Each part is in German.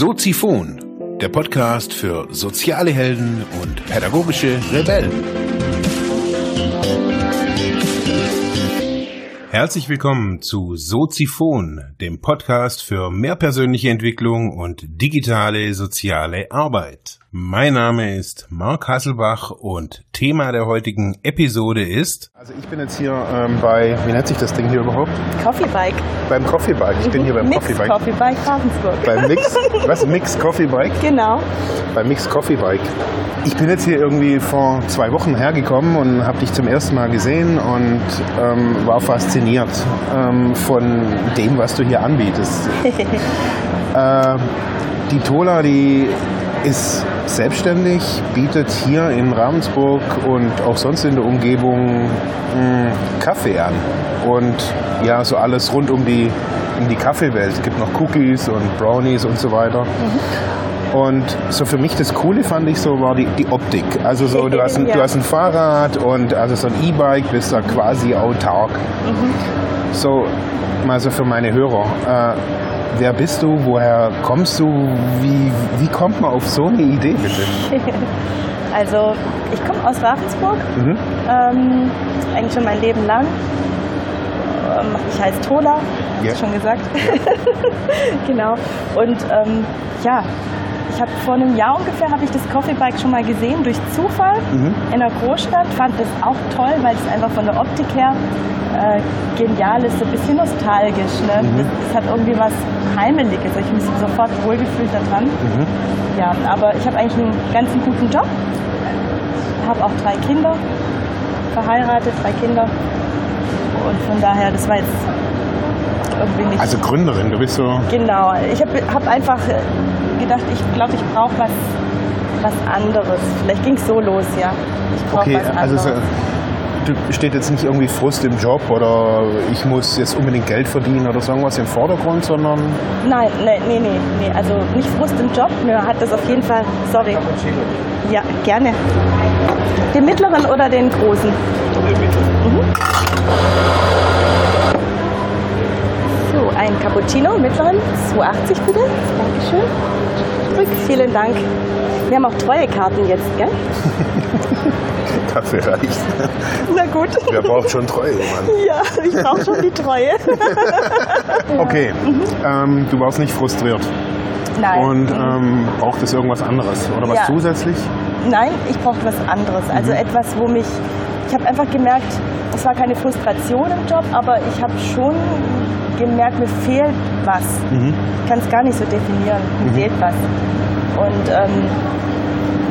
Soziphon, der Podcast für soziale Helden und pädagogische Rebellen. Herzlich willkommen zu Soziphon, dem Podcast für mehr persönliche Entwicklung und digitale soziale Arbeit. Mein Name ist Marc Hasselbach und Thema der heutigen Episode ist. Also ich bin jetzt hier ähm, bei, wie nennt sich das Ding hier überhaupt? Coffee Bike. Beim Coffee Bike. Ich bin hier beim Mix Coffee Bike. Coffee Bike Ravensburg. Beim Mix, was? Mix Coffee Bike? Genau. Beim Mix Coffee Bike. Ich bin jetzt hier irgendwie vor zwei Wochen hergekommen und habe dich zum ersten Mal gesehen und ähm, war fasziniert ähm, von dem, was du hier anbietest. äh, die Tola, die ist selbstständig, bietet hier in Ravensburg und auch sonst in der Umgebung mh, Kaffee an. Und ja, so alles rund um die, um die Kaffeewelt. Es gibt noch Cookies und Brownies und so weiter. Und so für mich das Coole fand ich so war die, die Optik. Also so du hast, ein, Ja. du hast ein Fahrrad und also so ein E-Bike bist da quasi autark. So mal so für meine Hörer. Äh, wer bist du? Woher kommst du? Wie, wie kommt man auf so eine Idee bitte? Also ich komme aus Ravensburg, Mhm. ähm, eigentlich schon mein Leben lang. Ähm, Ich heiße Tola, hast Ja. schon gesagt. genau. Und ähm, ja, ich habe vor einem Jahr ungefähr habe ich das Coffee Bike schon mal gesehen durch Zufall Mhm. in einer Großstadt. Fand das auch toll, weil es einfach von der Optik her äh, genial ist, so ein bisschen nostalgisch. Ne? Mhm. Das, hat irgendwie was Heimeliges. Ich habe mich sofort wohlgefühlt daran. Mhm. Ja, aber ich habe eigentlich einen ganz guten Job. Habe auch drei Kinder, verheiratet, drei Kinder. Und von daher, das war jetzt irgendwie nicht. Also Gründerin, du bist so. genau. Ich habe hab einfach äh, gedacht, ich glaube, ich brauche was, was anderes. Vielleicht ging es so los, ja. Ich brauche Okay, was also anderes. so, du steht jetzt nicht irgendwie Frust im Job oder ich muss jetzt unbedingt Geld verdienen oder so irgendwas im Vordergrund, sondern Nein, nee, nee, nee, nee. Also nicht Frust im Job. Mir hat das auf jeden Fall. Sorry. Ja, gerne. Den mittleren oder den großen? Mhm. So, ein Cappuccino, mittleren, 2,80 bitte. Dankeschön. Zurück, vielen Dank. Wir haben auch Treuekarten jetzt, gell? Kaffee reicht. Na gut. Wer braucht schon Treue, Mann? Ja, ich brauche schon die Treue. Okay, ähm, du warst nicht frustriert Nein. und ähm, brauchtest irgendwas anderes oder was Ja. zusätzlich? Nein, ich brauchte was anderes. Also etwas, wo mich. Ich habe einfach gemerkt, es war keine Frustration im Job, aber ich habe schon gemerkt, mir fehlt was. Ich kann es gar nicht so definieren. Mir fehlt was. Und ähm,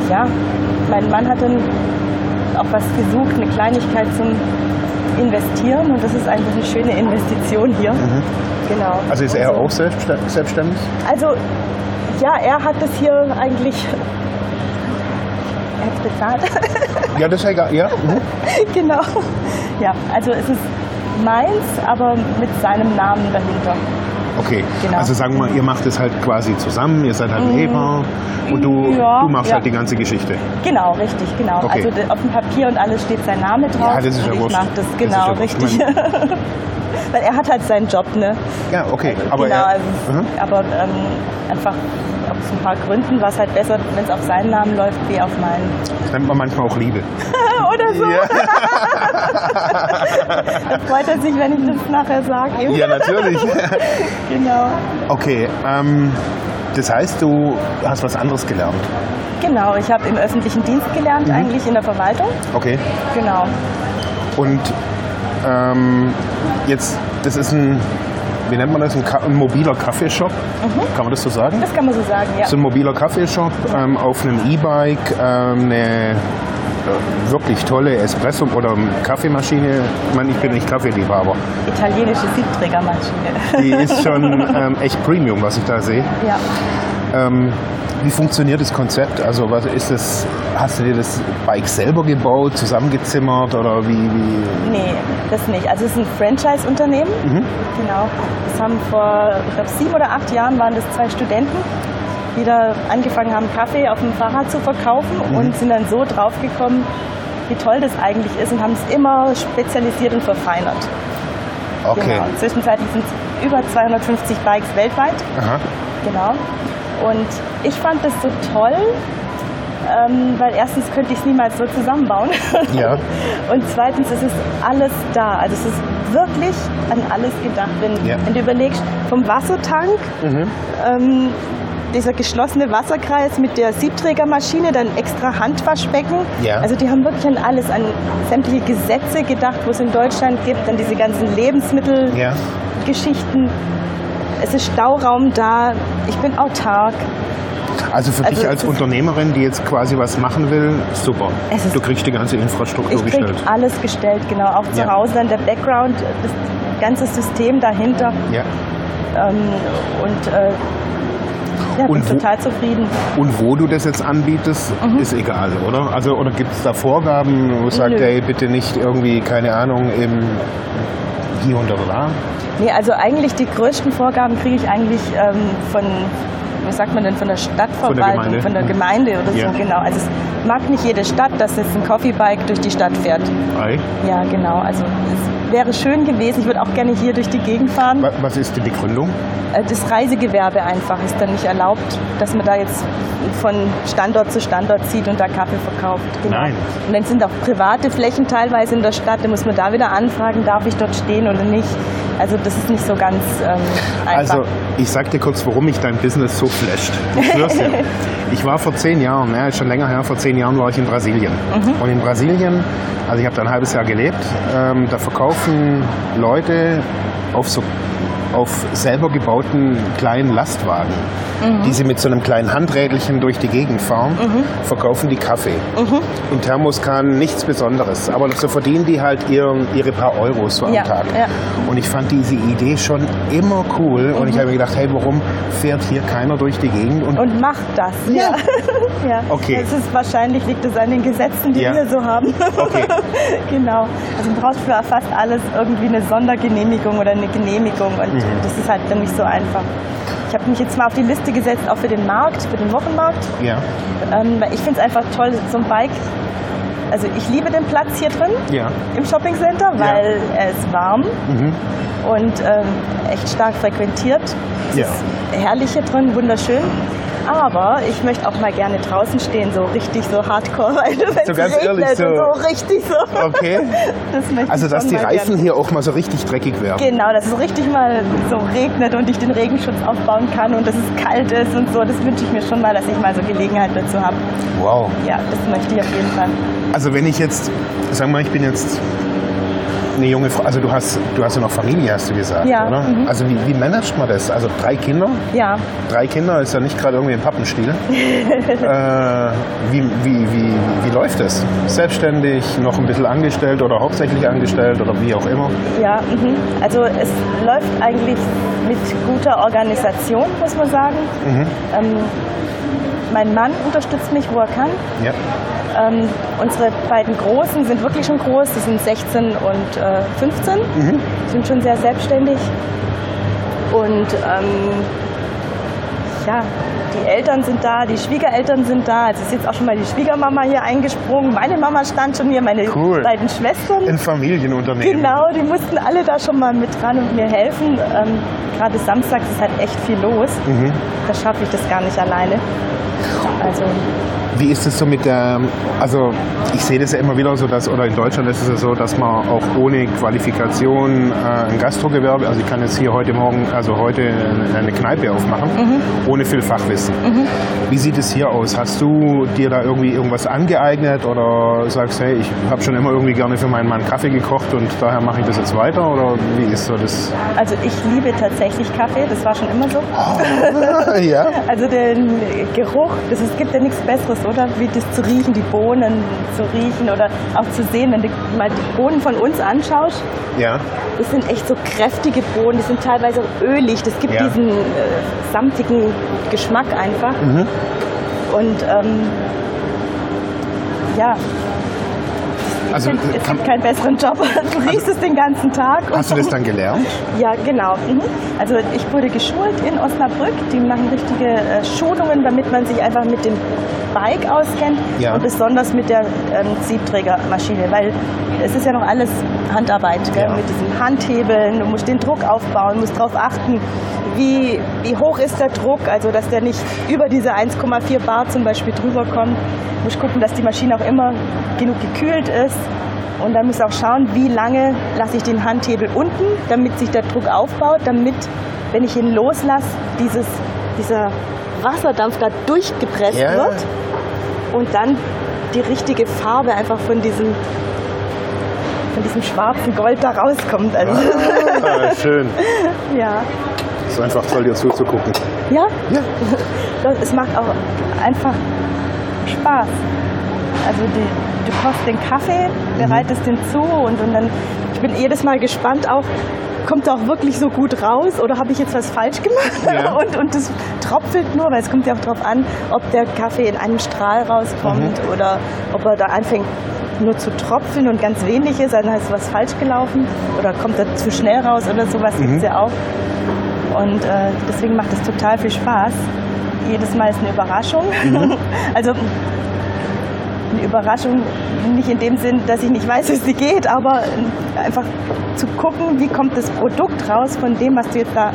ja, mein Mann hat dann auch was gesucht, eine Kleinigkeit zum Investieren und das ist einfach eine schöne Investition hier. Genau. Also ist er so. auch selbststä- selbstständig? Also, ja, er hat das hier eigentlich. Er hat bezahlt. Ja, das ist ja egal. Ja? Mhm. genau. Ja, also es ist meins, aber mit seinem Namen dahinter. Okay, Genau. also sagen wir mal, ihr macht es halt quasi zusammen, ihr seid halt ein Ehepaar und du, Mhm. Ja, du machst ja. halt die ganze Geschichte. Genau, richtig, genau. Okay. Also auf dem Papier und alles steht sein Name drauf. Ja, das ist ja und ich mach das, Das genau, wurscht. richtig. Weil er hat halt seinen Job, ne? Ja, okay. Aber genau, er, also, Mhm. aber ähm, einfach aus ein paar Gründen war es halt besser, wenn es auf seinen Namen läuft, wie auf meinen. das nennt man manchmal auch Liebe. Oder so. Dann freut er sich, wenn ich das nachher sage. Ja, natürlich. Genau. Okay, ähm, das heißt, du hast was anderes gelernt. Genau, ich habe im öffentlichen Dienst gelernt, Mhm. eigentlich in der Verwaltung. Okay. Genau. Und ähm, jetzt, das ist ein, wie nennt man das, ein, ein mobiler Kaffeeshop? Kann man das so sagen? Das kann man so sagen, ja. So ein mobiler Kaffeeshop ähm, auf einem E-Bike, ähm, eine wirklich tolle Espresso- oder Kaffeemaschine. Ich meine, ich bin nicht Kaffeeliebhaber. Italienische Siebträgermaschine. Die ist schon ähm, echt Premium, was ich da sehe. ja. Ähm, wie funktioniert das Konzept? Also was ist das? Hast du dir das Bike selber gebaut, zusammengezimmert oder wie? wie? Nee, das nicht. Also es ist ein Franchise-Unternehmen. Mhm. Genau. Das haben vor, ich glaube, sieben oder acht Jahren waren das zwei Studenten, die da angefangen haben, Kaffee auf dem Fahrrad zu verkaufen Mhm. und sind dann so draufgekommen, wie toll das eigentlich ist und haben es immer spezialisiert und verfeinert. Okay. Genau. Zwischenzeitlich sind es über 250 Bikes weltweit. Aha. Genau. Und ich fand das so toll, ähm, weil erstens könnte ich es niemals so zusammenbauen. Ja. Und zweitens ist es alles da. Also es ist wirklich an alles gedacht. Wenn, Ja. wenn du überlegst, vom Wassertank, ähm, dieser geschlossene Wasserkreis mit der Siebträgermaschine, dann extra Handwaschbecken. Ja. Also die haben wirklich an alles, an sämtliche Gesetze gedacht, wo es in Deutschland gibt, an diese ganzen Lebensmittelgeschichten. Ja. Es ist Stauraum da. Ich bin autark. Also für Also dich als Unternehmerin, die jetzt quasi was machen will, super. Du kriegst die ganze Infrastruktur Ich krieg gestellt. alles gestellt, genau. Auch zu Ja. Hause dann der Background, das ganze System dahinter. Ja. Ähm, und äh, ja, bin Und wo- total zufrieden. Und wo du das jetzt anbietest, ist egal, oder? Also oder gibt es da Vorgaben, wo du sagst, Nö. ey, bitte nicht irgendwie, keine Ahnung, im hier und da? Nee, also eigentlich die größten Vorgaben kriege ich eigentlich ähm, von, was sagt man denn, von der Stadtverwaltung, Gemeinde. von der. Gemeinde oder Ja. so, genau. Also es mag nicht jede Stadt, dass jetzt ein Coffee-Bike durch die Stadt fährt. Ei. Ja, genau. Also es wäre schön gewesen. Ich würde auch gerne hier durch die Gegend fahren. Wa- Was ist die Begründung? Äh, Das Reisegewerbe einfach ist dann nicht erlaubt, dass man da jetzt von Standort zu Standort zieht und da Kaffee verkauft. Genau. Nein. Und dann sind auch private Flächen teilweise in der Stadt, da muss man da wieder anfragen, darf ich dort stehen oder nicht. Also das ist nicht so ganz ähm, einfach. Also, ich sag dir kurz, warum mich dein Business so flasht. Ich war vor zehn Jahren, ja, schon länger her, vor zehn Jahren war ich in Brasilien. Mhm. Und in Brasilien, also ich habe da ein halbes Jahr gelebt, ähm, da verkaufen Leute auf so auf selber gebauten kleinen Lastwagen, Mhm. die sie mit so einem kleinen Handrädelchen durch die Gegend fahren, verkaufen die Kaffee. Mhm. In Thermoskannen nichts Besonderes, aber so verdienen die halt ihren, ihre paar Euros so am Ja, Tag. ja. Und ich fand diese Idee schon immer cool und ich habe mir gedacht, hey, warum fährt hier keiner durch die Gegend? Und, und macht das. Ja. ja. Okay. Das ist wahrscheinlich liegt es an den Gesetzen, die wir so haben. Okay. genau. Also man braucht für fast alles irgendwie eine Sondergenehmigung oder eine Genehmigung und Mhm. das ist halt dann nicht so einfach. Ich habe mich jetzt mal auf die Liste gesetzt, auch für den Markt, für den Wochenmarkt. ja, Ähm, weil ich finde es einfach toll, so ein Bike. Also ich liebe den Platz hier drin ja. im Shoppingcenter, weil er ist warm Mhm. und ähm, echt stark frequentiert. Es Ja. ist herrlich hier drin, wunderschön. Aber ich möchte auch mal gerne draußen stehen, so richtig so hardcore, weil wenn So es ganz regnet ehrlich, so- und so richtig so. Okay. Das Also, dass die Reifen gerne. hier auch mal so richtig dreckig werden. Genau, dass es richtig mal so regnet und ich den Regenschutz aufbauen kann und dass es kalt ist und so. Das wünsche ich mir schon mal, dass ich mal so Gelegenheit dazu habe. Wow. Ja, das möchte ich auf jeden Fall. Also wenn ich jetzt, sag mal, ich bin jetzt eine junge Frau, also du hast, du hast ja noch Familie, hast du gesagt, Ja, oder? mhm. Also wie, wie managt man das? Also drei Kinder? Ja, Drei Kinder ist ja nicht gerade irgendwie ein Pappenstiel. äh, wie, wie, wie, wie läuft das? Selbstständig, noch ein bisschen angestellt oder hauptsächlich angestellt oder wie auch immer? Ja, mhm. also es läuft eigentlich mit guter Organisation, muss man sagen. Ähm, mein Mann unterstützt mich, wo er kann. Ja. Ähm, unsere beiden Großen sind wirklich schon groß, die sind 16 und äh, 15, sind schon sehr selbstständig. Und ähm, ja, die Eltern sind da, die Schwiegereltern sind da. Also ist jetzt auch schon mal die Schwiegermama hier eingesprungen. Meine Mama stand schon hier, meine Cool. beiden Schwestern. Ein Familienunternehmen. Genau, die mussten alle da schon mal mit dran und mir helfen. Ähm, Gerade samstags ist halt echt viel los. Mhm. Da schaffe ich das gar nicht alleine. Also, Wie ist es so mit der, also ich sehe das ja immer wieder so, dass, oder in Deutschland ist es ja so, dass man auch ohne Qualifikation äh, ein Gastrogewerbe, also ich kann jetzt hier heute Morgen, also heute eine Kneipe aufmachen, ohne viel Fachwissen. Wie sieht es hier aus? Hast du dir da irgendwie irgendwas angeeignet oder sagst, hey, ich habe schon immer irgendwie gerne für meinen Mann Kaffee gekocht und daher mache ich das jetzt weiter oder wie ist so das? also ich liebe tatsächlich Kaffee, das war schon immer so. ja. Also den Geruch, das, es gibt ja nichts Besseres, oder? Wie das zu riechen, die Bohnen zu riechen oder auch zu sehen, wenn du mal die Bohnen von uns anschaust. Ja. Das sind echt so kräftige Bohnen, die sind teilweise ölig. Das gibt Ja. diesen äh, samtigen Geschmack einfach. Mhm. Und ähm, ja, Also es gibt keinen besseren Job. Du riechst es den ganzen Tag. hast du das dann gelernt? Ja, genau. Mhm. Also ich wurde geschult in Osnabrück. Die machen richtige äh, Schulungen, damit man sich einfach mit dem Bike auskennt Ja. und besonders mit der ähm, Siebträgermaschine, weil es ist ja noch alles Handarbeit? Ja. mit diesen Handhebeln. Du musst den Druck aufbauen, musst darauf achten, wie, wie hoch ist der Druck, also dass der nicht über diese 1,4 Bar zum Beispiel drüber kommt. Muss ich gucken, dass die Maschine auch immer genug gekühlt ist. Und dann muss ich auch schauen, wie lange lasse ich den Handhebel unten, damit sich der Druck aufbaut, damit, wenn ich ihn loslasse, dieses, dieser Wasserdampf da durchgepresst Ja. wird und dann die richtige Farbe einfach von diesem, von diesem schwarzen Gold da rauskommt. Also, Ah, schön. ja. Ist einfach toll, dir zuzugucken. Ja, Ja. es macht auch einfach Spaß. Also die, du kochst den Kaffee, bereitest den zu und, und dann, ich bin jedes Mal gespannt auch, kommt er auch wirklich so gut raus oder habe ich jetzt was falsch gemacht? Ja. Und, und das tropfelt nur, weil es kommt ja auch darauf an, ob der Kaffee in einem Strahl rauskommt oder ob er da anfängt nur zu tropfen und ganz wenig ist, dann ist was falsch gelaufen oder kommt er zu schnell raus oder sowas gibt es ja auch. Und äh, deswegen macht es total viel Spaß. Jedes Mal ist eine Überraschung. also eine Überraschung nicht in dem Sinn, dass ich nicht weiß, wie sie geht, aber einfach zu gucken, wie kommt das Produkt raus von dem, was du jetzt da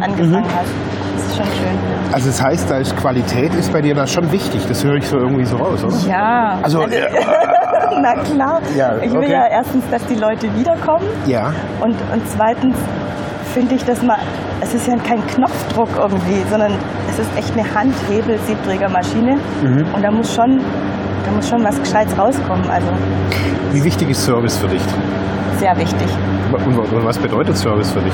angefangen hast. Das ist schon schön. Also das heißt, da ist Qualität ist bei dir da schon wichtig. Das höre ich so irgendwie so raus, oder? Ja. Also, Na klar. Ja, ich will okay. ja erstens, dass die Leute wiederkommen ja. und, und zweitens finde ich, dass man, es ist ja kein Knopfdruck irgendwie, sondern es ist echt eine Handhebel-Siebträgermaschine und da muss schon, da muss schon was Gescheites rauskommen. Also Wie wichtig ist Service für dich? sehr wichtig. Und was bedeutet Service für dich?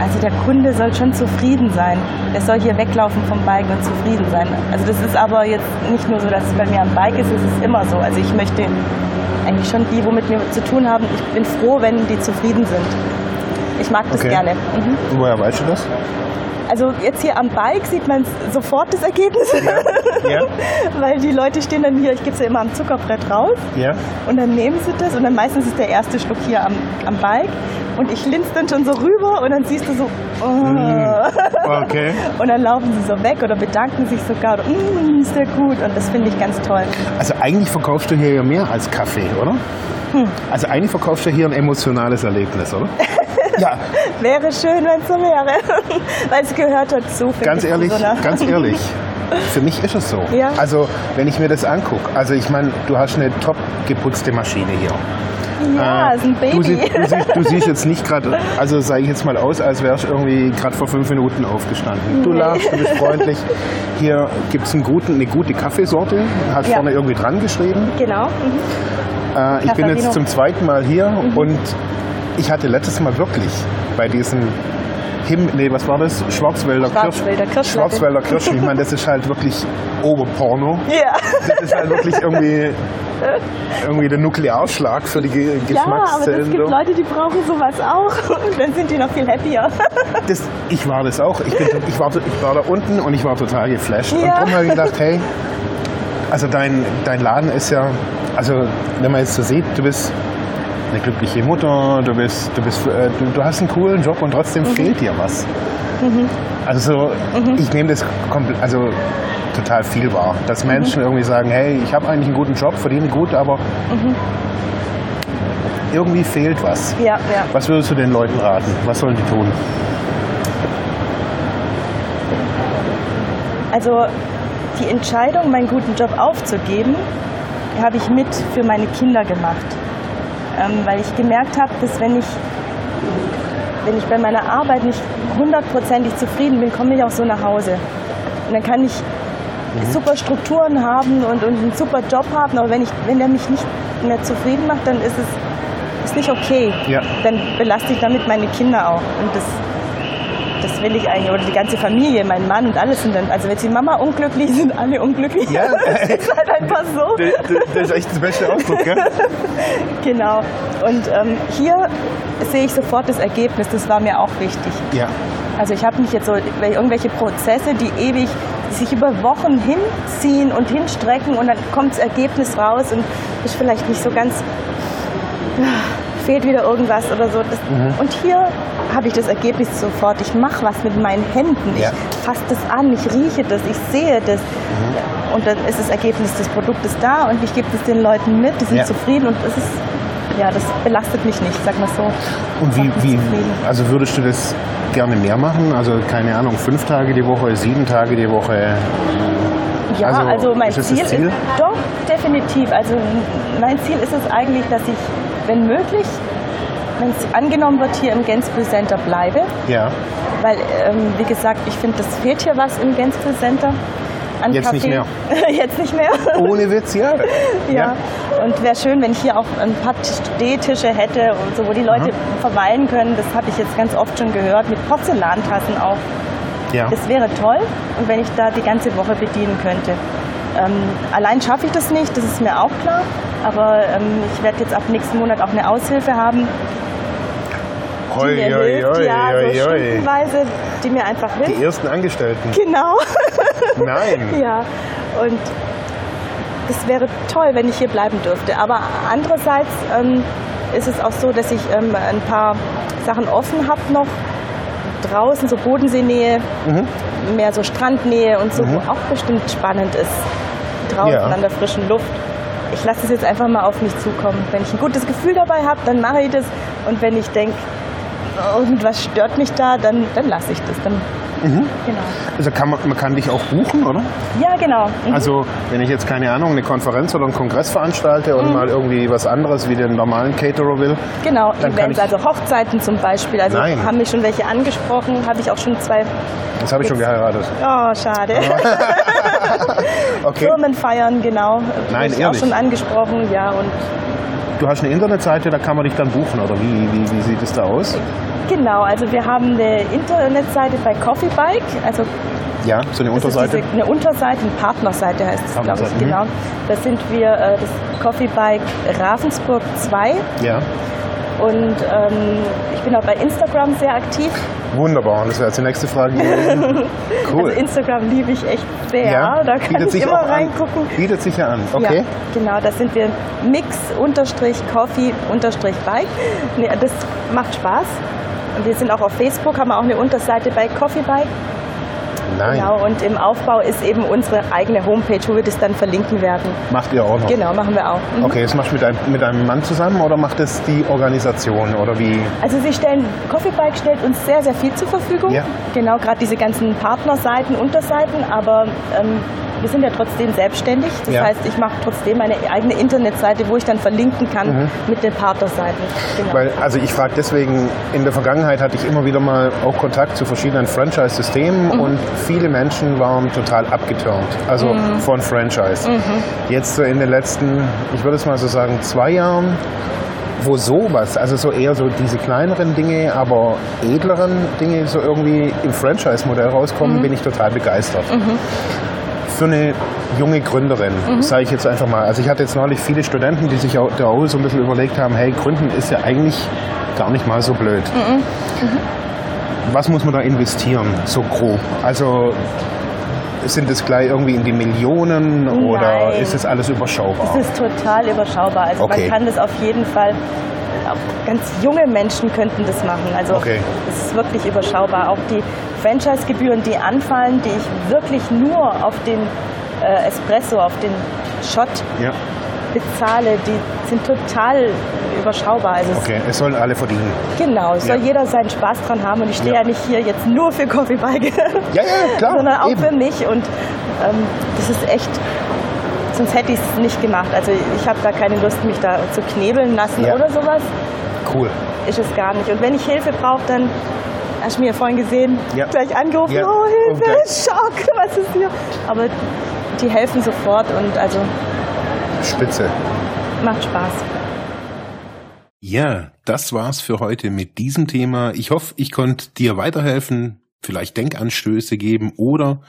Also der Kunde soll schon zufrieden sein. Der soll hier weglaufen vom Bike und zufrieden sein. Also das ist aber jetzt nicht nur so, dass es bei mir am Bike ist, es ist immer so. Also ich möchte eigentlich schon die, womit wir zu tun haben, ich bin froh, wenn die zufrieden sind. Ich mag das Okay. gerne. Mhm. Woher weißt du das? Also jetzt hier am Bike sieht man sofort das Ergebnis, Ja. weil die Leute stehen dann hier, ich gebe sie immer am Zuckerbrett raus Ja. und dann nehmen sie das und dann meistens ist der erste Schluck hier am, am Bike und ich linse dann schon so rüber und dann siehst du so, oh. Okay. Und dann laufen sie so weg oder bedanken sich sogar. Oder, mm, ist der gut. Und das finde ich ganz toll. Also eigentlich verkaufst du hier ja mehr als Kaffee, oder? Also eigentlich verkaufst du hier ein emotionales Erlebnis, oder? ja, Wäre schön, wenn es so wäre. Weil es gehört dazu. finde ganz ehrlich, ganz ehrlich. Für mich ist es so. Ja. Also wenn ich mir das angucke, also ich meine, du hast eine top geputzte Maschine hier. Ja, Äh, ist ein Baby. Du, siehst, du, siehst, du siehst jetzt nicht gerade, also sage ich jetzt mal aus, als wärst du irgendwie gerade vor fünf Minuten aufgestanden. Du Nee. lachst, du bist freundlich. Hier gibt es eine gute Kaffeesorte, hast Ja. vorne irgendwie dran geschrieben. Genau. Mhm. Äh, ich bin jetzt zum zweiten Mal hier und ich hatte letztes Mal wirklich bei diesem Him, nee, was war das? Schwarzwälder, Schwarzwälder Kirsch. Schwarzwälder Kirschen. Ich meine, das ist halt wirklich Oberporno. Ja. Das ist halt wirklich irgendwie, irgendwie der Nuklearschlag für die Ge ja, aber es Geschmackszellen. gibt. Leute, die brauchen sowas auch. Und dann sind die noch viel happier. Das, ich war das auch. Ich, bin, ich, war, ich war da unten und ich war total geflasht. Und Ja. darum habe ich gedacht, hey, also dein, dein Laden ist ja, also wenn man jetzt so sieht, du bist eine glückliche Mutter, du bist, du bist, äh, du, du hast einen coolen Job und trotzdem fehlt dir was. Also so, ich nehme das also total viel wahr, dass Menschen irgendwie sagen, hey, ich habe eigentlich einen guten Job, verdiene gut, aber irgendwie fehlt was. Ja, ja. Was würdest du den Leuten raten? Was sollen die tun? Also die Entscheidung, meinen guten Job aufzugeben, habe ich mit für meine Kinder gemacht. Ähm, weil ich gemerkt habe, dass wenn ich, wenn ich bei meiner Arbeit nicht hundertprozentig zufrieden bin, komme ich auch so nach Hause. Und dann kann ich super Strukturen haben und, und einen super Job haben, aber wenn, ich, wenn der mich nicht mehr zufrieden macht, dann ist es ist nicht okay. Ja. Dann belaste ich damit meine Kinder auch. Und das, das will ich eigentlich, oder die ganze Familie, mein Mann und alles sind dann, also wenn die Mama unglücklich sind, alle unglücklich. Ja. das ist halt einfach so. Das ist echt der beste Ausdruck, gell? Genau. Und ähm, hier sehe ich sofort das Ergebnis, das war mir auch wichtig. Ja. Also ich habe nicht jetzt so irgendwelche Prozesse, die ewig sich über Wochen hinziehen und hinstrecken und dann kommt das Ergebnis raus und ist vielleicht nicht so ganz, fehlt wieder irgendwas oder so. Das, Mhm. Und hier habe ich das Ergebnis sofort. Ich mache was mit meinen Händen. Ja. Ich fasse das an, ich rieche das, ich sehe das. Mhm. Und dann ist das Ergebnis des Produktes da und ich gebe es den Leuten mit, die sind Ja. zufrieden und das ist, ja, das belastet mich nicht, sag mal so. Und wie, wie, also würdest du das gerne mehr machen? Also keine Ahnung, fünf Tage die Woche, sieben Tage die Woche? Ja, Also, also, mein ist Ziel, Ziel? ist doch definitiv. Also mein Ziel ist es eigentlich, dass ich, wenn möglich, wenn es angenommen wird, hier im Gainesville Center bleibe. Ja, Weil, ähm, wie gesagt, ich finde, es fehlt hier was im Gainesville Center. An Jetzt nicht Kaffee. Jetzt nicht mehr. ohne Witz, ja. Ja, und wäre schön, wenn ich hier auch ein paar Stehtische hätte und so, wo die Leute verweilen können. Das habe ich jetzt ganz oft schon gehört, mit Porzellantassen auch. Ja. Das wäre toll und wenn ich da die ganze Woche bedienen könnte. Ähm, allein schaffe ich das nicht, das ist mir auch klar. Aber ähm, ich werde jetzt ab nächsten Monat auch eine Aushilfe haben, die Hoi, mir hoi, hilft, hoi, ja, hoi, so hoi. stundenweise, die mir einfach hilft. Die ersten Angestellten. Genau. Nein. Ja, und es wäre toll, wenn ich hier bleiben dürfte. Aber andererseits ähm, ist es auch so, dass ich ähm, ein paar Sachen offen habe noch. Draußen, so Bodenseenähe, mehr so Strandnähe und so, wo auch bestimmt spannend ist. Draußen Ja. an der frischen Luft. Ich lasse es jetzt einfach mal auf mich zukommen. Wenn ich ein gutes Gefühl dabei habe, dann mache ich das. Und wenn ich denke, irgendwas stört mich da, dann, dann lasse ich das. Dann, Genau. Also kann man, man kann dich auch buchen, oder? Ja, genau. Mhm. Also wenn ich jetzt keine Ahnung, eine Konferenz oder einen Kongress veranstalte Mhm. und mal irgendwie was anderes wie den normalen Caterer will. Genau, Dann Events, also Hochzeiten zum Beispiel. Also Nein. haben mich schon welche angesprochen, habe ich auch schon zwei. Das habe ich schon geheiratet. Oh, schade. Okay. Firmen feiern, genau. Nein, ehrlich? auch schon angesprochen, ja. Und Du hast eine Internetseite, da kann man dich dann buchen, oder wie, wie, wie sieht es da aus? Genau, also wir haben eine Internetseite bei Coffee Bike, also Ja, so eine Unterseite. diese, eine Unterseite, eine Partnerseite heißt es, glaube ich, Partnerseite, mhm. genau. Da sind wir äh, das Coffee Bike Ravensburg 2 Ja, und ähm, ich bin auch bei Instagram sehr aktiv. wunderbar. Und das wäre jetzt die nächste Frage gewesen. Cool. Also Instagram liebe ich echt sehr, ja, da kann ich immer auch an. reingucken. Bietet sich ja an. Okay. Ja, genau, da sind wir Mix-Coffee-Bike. Nee, das macht Spaß. Und wir sind auch auf Facebook, haben auch eine Unterseite bei Coffee Bike. Nein, Genau, und im Aufbau ist eben unsere eigene Homepage, wo wir das dann verlinken werden. macht ihr auch noch. Genau, machen wir auch. Mhm. Okay, das machst du mit einem, mit einem Mann zusammen oder macht es die Organisation oder wie? Also sie stellen, Coffee Bike stellt uns sehr, sehr viel zur Verfügung. Ja. Genau, gerade diese ganzen Partnerseiten, Unterseiten, aber ähm, wir sind ja trotzdem selbstständig. Das Ja. heißt, ich mache trotzdem meine eigene Internetseite, wo ich dann verlinken kann mit den Partnerseiten. Genau. Mhm. Weil, also ich frage deswegen, in der Vergangenheit hatte ich immer wieder mal auch Kontakt zu verschiedenen Franchise-Systemen Mhm. und viele Menschen waren total abgeturnt, also Mhm. von Franchise. Jetzt so in den letzten, ich würde es mal so sagen, zwei Jahren, wo sowas, also so eher so diese kleineren Dinge, aber edleren Dinge so irgendwie im Franchise-Modell rauskommen, Mhm. bin ich total begeistert. Für eine junge Gründerin, Mhm. sage ich jetzt einfach mal. Also ich hatte jetzt neulich viele Studenten, die sich auch, da auch so ein bisschen überlegt haben, hey, Gründen ist ja eigentlich gar nicht mal so blöd. Mhm. Was muss man da investieren, so grob? Also sind es gleich irgendwie in die Millionen oder Nein. ist es alles überschaubar? Es ist total überschaubar. Also Okay. man kann das auf jeden Fall, ganz junge Menschen könnten das machen. Also Okay. es ist wirklich überschaubar. Auch die Franchise-Gebühren, die anfallen, die ich wirklich nur auf den äh, Espresso, auf den Shot ja, bezahle, die sind total überschaubar. Also es- okay. Es sollen alle verdienen. genau, es soll Ja. jeder seinen Spaß dran haben und ich stehe Ja. ja. nicht hier jetzt nur für Coffee Bike, Ja, ja, klar. sondern auch eben. für mich und ähm, das ist echt, sonst hätte ich es nicht gemacht. Also ich habe da keine Lust, mich da zu knebeln lassen Ja. oder sowas, Cool. ist es gar nicht. Und wenn ich Hilfe brauche, dann hast du mir vorhin gesehen, Ja. gleich angerufen, Ja. oh Hilfe, gleich- Schock, was ist hier? Aber die helfen sofort und also Spitze. macht Spaß. Ja, das war's für heute mit diesem Thema. Ich hoffe, ich konnte dir weiterhelfen, vielleicht Denkanstöße geben oder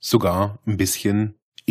sogar ein bisschen